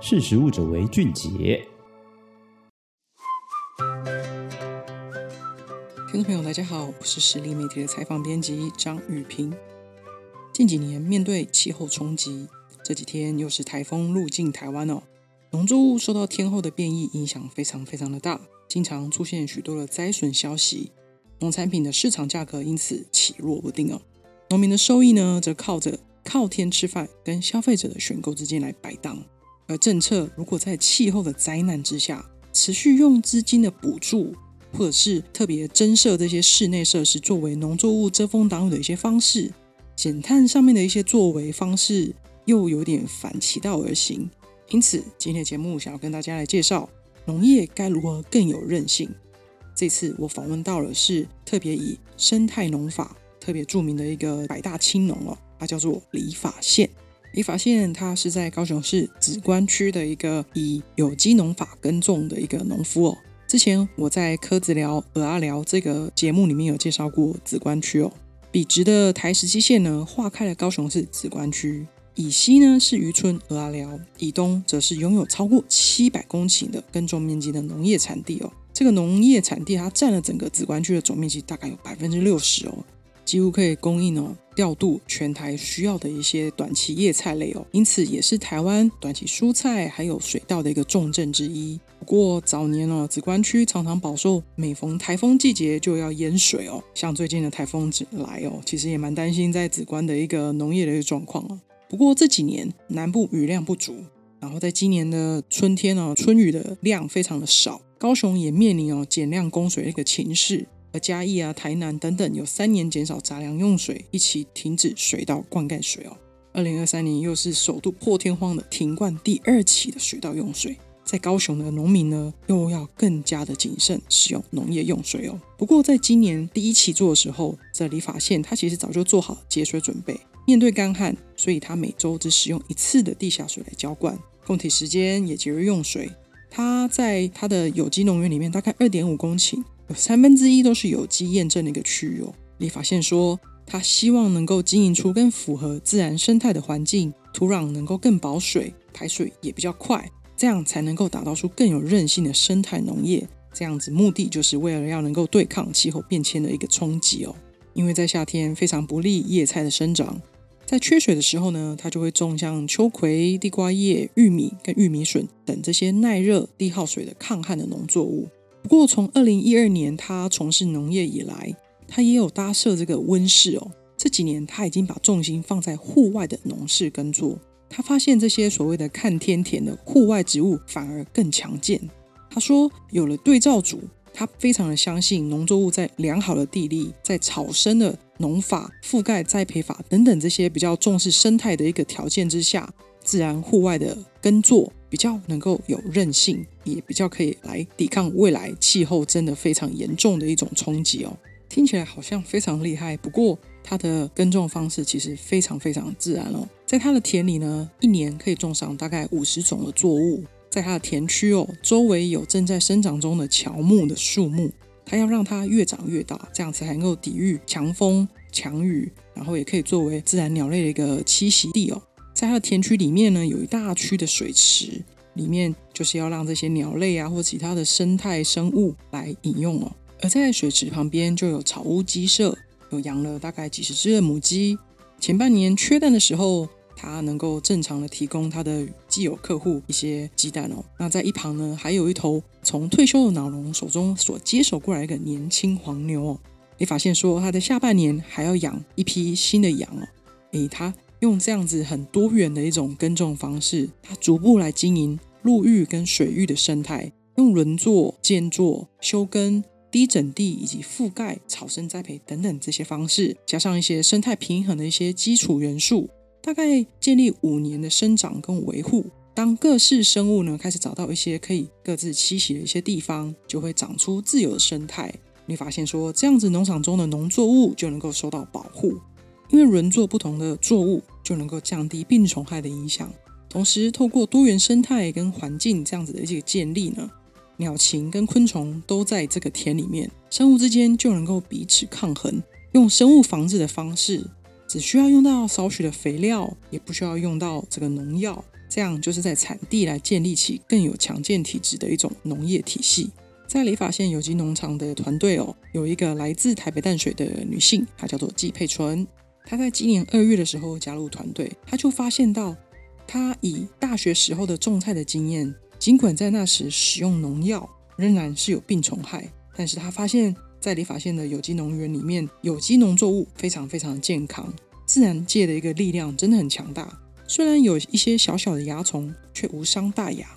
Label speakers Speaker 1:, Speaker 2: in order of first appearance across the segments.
Speaker 1: 识时务者为俊杰。
Speaker 2: 听众朋友，大家好，我是实力媒体的采访编辑张雨萍。近几年面对气候冲击，这几天又是台风入境台湾哦，农作物受到天候的变异影响非常非常的大，经常出现许多的灾损消息，农产品的市场价格因此起落不定哦。农民的收益呢，则靠着靠天吃饭跟消费者的选购之间来摆荡。而政策如果在气候的灾难之下持续用资金的补助，或者是特别增设这些室内设施作为农作物遮风挡雨的一些方式。减碳上面的一些作为方式又有点反其道而行，因此今天的节目想要跟大家来介绍农业该如何更有韧性。这次我访问到了是特别以生态农法特别著名的一个百大青农哦，它叫做李法宪。你发现他是在高雄市梓官区的一个以有机农法耕种的一个农夫哦。之前我在柯子聊蚵仔聊这个节目里面有介绍过梓官区哦。笔直的台十七线呢，划开了高雄市梓官区，以西呢是渔村蚵仔寮，以东则是拥有超过七百公顷的耕种面积的农业产地哦。这个农业产地它占了整个梓官区的总面积大概有百分之六十哦。几乎可以供应哦调度全台需要的一些短期叶菜类哦，因此也是台湾短期蔬菜还有水稻的一个重镇之一。不过早年哦，梓官区常常饱受每逢台风季节就要淹水哦，像最近的台风来哦，其实也蛮担心在梓官的一个农业的一个状况啊。不过这几年南部雨量不足，然后在今年的春天哦，春雨的量非常的少，高雄也面临哦减量供水的一个情势。而嘉义啊、台南等等有三年减少杂粮用水，一起停止水稻灌溉水哦。二零二三年又是首度破天荒的停灌第二期的水稻用水，在高雄的农民呢又要更加的谨慎使用农业用水哦。不过在今年第一期做的时候，这李法宪他其实早就做好节水准备，面对干旱，所以他每周只使用一次的地下水来浇灌，供体时间也节约用水。他在他的有机农园里面大概二点五公顷。有三分之一都是有机验证的一个区域哦。立法宪说，他希望能够经营出更符合自然生态的环境，土壤能够更保水，排水也比较快，这样才能够打造出更有韧性的生态农业。这样子目的就是为了要能够对抗气候变迁的一个冲击哦。因为在夏天非常不利叶菜的生长，在缺水的时候呢，他就会种像秋葵、地瓜叶、玉米跟玉米笋等这些耐热、低耗水的抗旱的农作物。不过，从二零一二年他从事农业以来，他也有搭设这个温室哦。这几年他已经把重心放在户外的农事耕作。他发现这些所谓的看天田的户外植物反而更强健。他说，有了对照组，他非常的相信农作物在良好的地力、在草生的农法、覆盖栽培法等等这些比较重视生态的一个条件之下，自然户外的耕作。比较能够有韧性，也比较可以来抵抗未来气候真的非常严重的一种冲击哦。听起来好像非常厉害，不过它的耕种方式其实非常非常自然哦。在它的田里呢，一年可以种上大概五十种的作物。在它的田区哦，周围有正在生长中的乔木的树木，它要让它越长越大，这样子才能够抵御强风强雨，然后也可以作为自然鸟类的一个栖息地哦。在它的田区里面呢，有一大区的水池，里面就是要让这些鸟类啊或其他的生态生物来饮用哦。而在水池旁边就有草屋鸡舍，有养了大概几十只的母鸡。前半年缺蛋的时候，它能够正常的提供它的既有客户一些鸡蛋哦。那在一旁呢，还有一头从退休的老农手中所接手过来一个年轻黄牛哦。李法宪说，他的下半年还要养一批新的羊哦。诶，他。用这样子很多元的一种耕种方式，它逐步来经营陆域跟水域的生态，用轮作、间作、休耕、低整地以及覆盖、草生栽培等等这些方式，加上一些生态平衡的一些基础元素，大概建立五年的生长跟维护。当各式生物呢开始找到一些可以各自栖息的一些地方，就会长出自由的生态。你发现说，这样子农场中的农作物就能够受到保护。因为轮作不同的作物，就能够降低病虫害的影响。同时，透过多元生态跟环境这样子的一个建立呢，鸟禽跟昆虫都在这个田里面，生物之间就能够彼此抗衡，用生物防治的方式只需要用到少许的肥料，也不需要用到这个农药，这样就是在产地来建立起更有强健体质的一种农业体系。在理发县有机农场的团队哦，有一个来自台北淡水的女性，她叫做季佩纯。他在今年二月的时候加入团队，他就发现到，他以大学时候的种菜的经验，尽管在那时使用农药，仍然是有病虫害，但是他发现，在理发县的有机农园里面，有机农作物非常非常的健康，自然界的一个力量真的很强大。虽然有一些小小的蚜虫，却无伤大雅。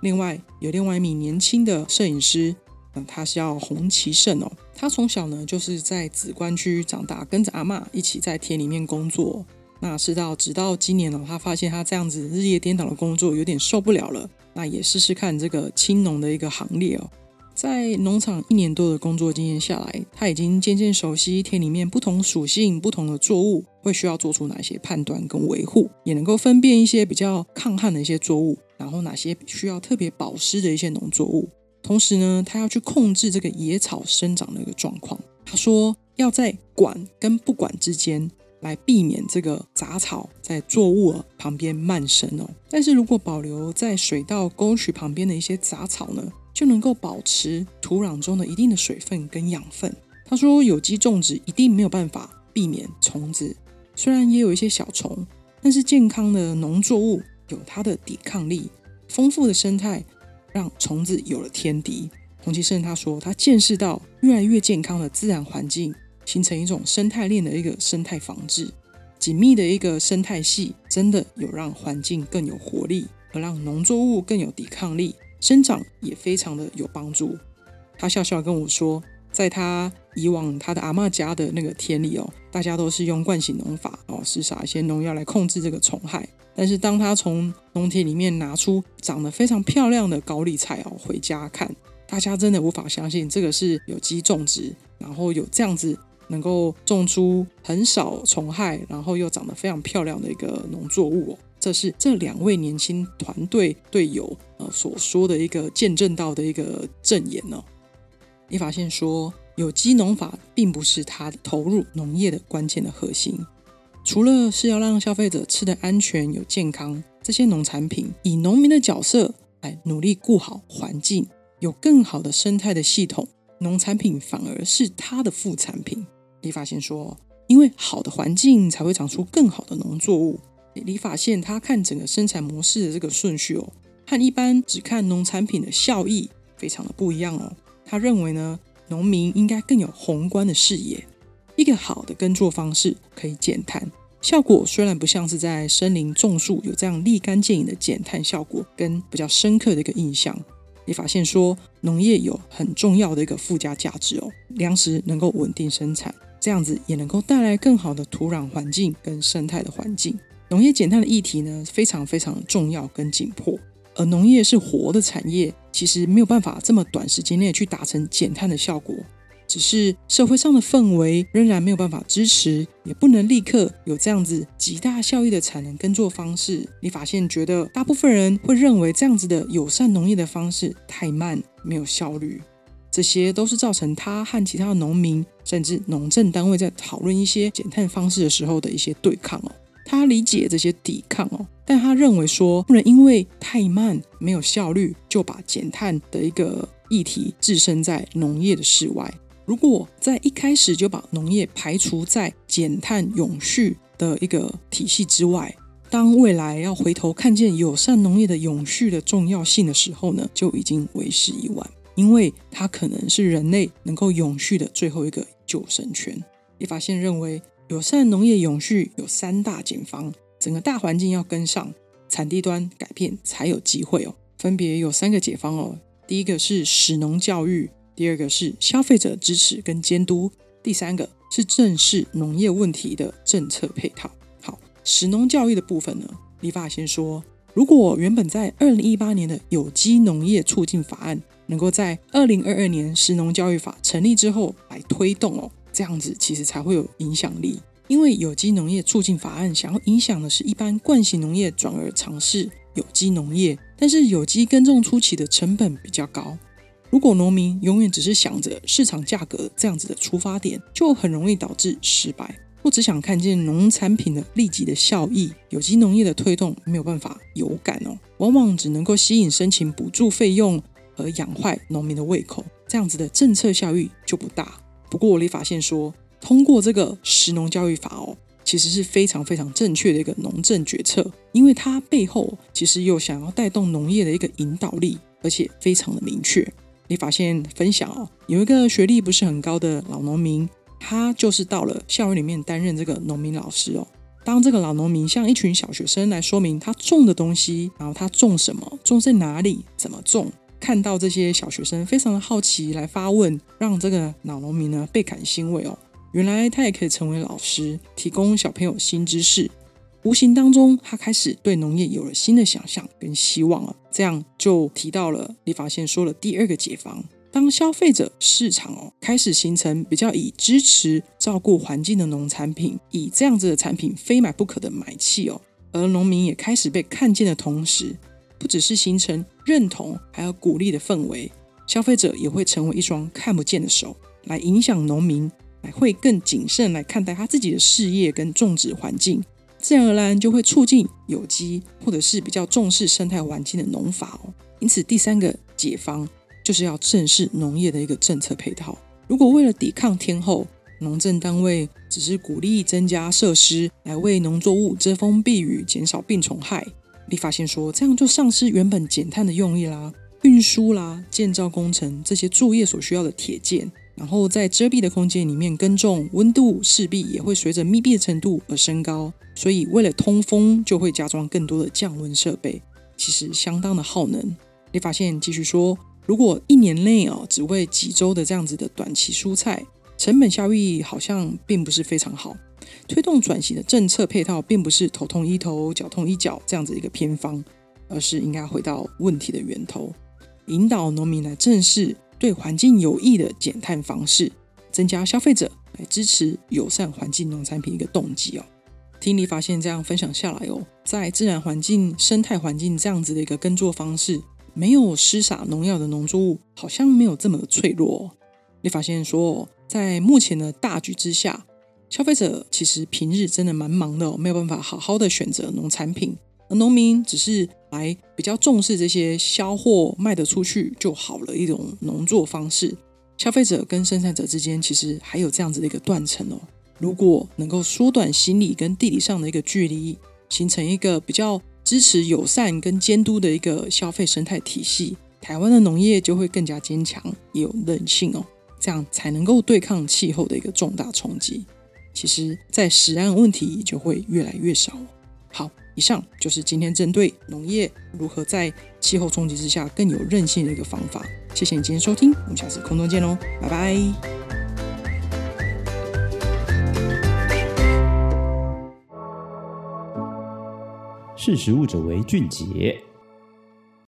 Speaker 2: 另外，有另外一名年轻的摄影师，嗯，他是叫洪其胜哦。他从小呢就是在梓官区长大，跟着阿嬷一起在田里面工作。那是到直到今年哦，他发现他这样子日夜颠倒的工作有点受不了了，那也试试看这个青农的一个行列哦。在农场一年多的工作经验下来，他已经渐渐熟悉田里面不同属性、不同的作物会需要做出哪些判断跟维护，也能够分辨一些比较抗旱的一些作物，然后哪些需要特别保湿的一些农作物。同时呢，他要去控制这个野草生长的一个状况。他说要在管跟不管之间来避免这个杂草在作物旁边蔓生哦。但是如果保留在水稻沟渠旁边的一些杂草呢，就能够保持土壤中的一定的水分跟养分。他说，有机种植一定没有办法避免虫子，虽然也有一些小虫，但是健康的农作物有它的抵抗力，丰富的生态让虫子有了天敌。洪其胜他说，他见识到越来越健康的自然环境形成一种生态链的一个生态防治，紧密的一个生态系，真的有让环境更有活力，而让农作物更有抵抗力。生长也非常的有帮助。他笑笑跟我说，在他以往他的阿嬷家的那个田里哦，大家都是用惯性农法哦，施撒一些农药来控制这个虫害。但是当他从农田里面拿出长得非常漂亮的高丽菜哦，回家看，大家真的无法相信这个是有机种植，然后有这样子能够种出很少虫害，然后又长得非常漂亮的一个农作物哦。这是这两位年轻团队队友呃所说的一个见证到的一个证言呢。你发现说，有机农法并不是他投入农业的关键的核心，除了是要让消费者吃得安全有健康，这些农产品以农民的角色来努力顾好环境，有更好的生态的系统，农产品反而是他的副产品。理发县说，因为好的环境才会长出更好的农作物。理发县他看整个生产模式的这个顺序哦，和一般只看农产品的效益非常的不一样哦。他认为呢，农民应该更有宏观的视野。一个好的耕作方式可以减碳，效果虽然不像是在森林种树有这样立竿见影的减碳效果，跟比较深刻的一个印象。理发现说，农业有很重要的一个附加价值哦，粮食能够稳定生产，这样子也能够带来更好的土壤环境跟生态的环境。农业减碳的议题呢，非常非常重要跟紧迫，而农业是活的产业，其实没有办法这么短时间内去达成减碳的效果。只是社会上的氛围仍然没有办法支持，也不能立刻有这样子极大效益的产能耕作方式。理发县觉得，大部分人会认为这样子的友善农业的方式太慢，没有效率，这些都是造成他和其他的农民甚至农政单位在讨论一些减碳方式的时候的一些对抗哦。他理解这些抵抗哦，但他认为说不能因为太慢没有效率，就把减碳的一个议题置身在农业的事外。如果在一开始就把农业排除在减碳永续的一个体系之外，当未来要回头看见友善农业的永续的重要性的时候呢，就已经为时已晚，因为它可能是人类能够永续的最后一个救生圈。理发县认为。友善农业永续有三大减方，整个大环境要跟上，产地端改变才有机会哦。分别有三个解方哦。第一个是使农教育，第二个是消费者支持跟监督，第三个是正视农业问题的政策配套。好，食农教育的部分呢，立法先说，如果原本在二零一八年的有机农业促进法案，能够在二零二二年食农教育法成立之后来推动哦。这样子其实才会有影响力，因为有机农业促进法案想要影响的是一般惯性农业转而尝试有机农业，但是有机耕种初期的成本比较高，如果农民永远只是想着市场价格这样子的出发点，就很容易导致失败。或只想看见农产品的立即的效益，有机农业的推动没有办法有感哦，往往只能够吸引申请补助费用而养坏农民的胃口，这样子的政策效益就不大。不过我立法县说，通过这个食农教育法哦，其实是非常非常正确的一个农政决策，因为它背后其实又想要带动农业的一个引导力，而且非常的明确。立法县分享哦，有一个学历不是很高的老农民。他就是到了校园里面担任这个农民老师哦。当这个老农民向一群小学生来说明他种的东西，然后他种什么，种在哪里，怎么种，看到这些小学生非常的好奇来发问，让这个老农民呢倍感欣慰哦。原来他也可以成为老师，提供小朋友新知识。无形当中，他开始对农业有了新的想象跟希望了。这样就提到了立法先说了第二个解方。当消费者市场哦开始形成比较以支持照顾环境的农产品，以这样子的产品非买不可的买气哦，而农民也开始被看见的同时，不只是形成认同，还有鼓励的氛围，消费者也会成为一双看不见的手，来影响农民，来会更谨慎来看待他自己的事业跟种植环境，自然而然就会促进有机或者是比较重视生态环境的农法哦。因此，第三个解方。就是要正视农业的一个政策配套。如果为了抵抗天候，农政单位只是鼓励增加设施来为农作物遮风避雨、减少病虫害，立法县说这样就丧失原本减碳的用意啦。运输啦、建造工程这些作业所需要的铁件，然后在遮蔽的空间里面耕种，温度势必也会随着密闭的程度而升高。所以为了通风，就会加装更多的降温设备，其实相当的耗能。立法县继续说。如果一年内哦，只为几周的这样子的短期蔬菜，成本效益好像并不是非常好。推动转型的政策配套，并不是头痛医头，脚痛医脚这样子一个偏方，而是应该回到问题的源头，引导农民来正视对环境有益的减碳方式，增加消费者来支持友善环境农产品一个动机哦。听立法县这样分享下来哦，在自然环境、生态环境这样子的一个耕作方式。没有施洒农药的农作物，好像没有这么的脆弱。你发现说，在目前的大局之下，消费者其实平日真的蛮忙的，没有办法好好的选择农产品，而农民只是来比较重视这些销货卖得出去就好了一种农作方式。消费者跟生产者之间其实还有这样子的一个断层哦。如果能够缩短心理跟地理上的一个距离，形成一个比较。支持友善跟监督的一个消费生态体系，台湾的农业就会更加坚强，也有韧性哦，这样才能够对抗气候的一个重大冲击。其实，在食安问题就会越来越少。好，以上就是今天针对农业如何在气候冲击之下更有韧性的一个方法。谢谢你今天收听，我们下次空中见喽，拜拜。
Speaker 1: 识食物者为俊杰。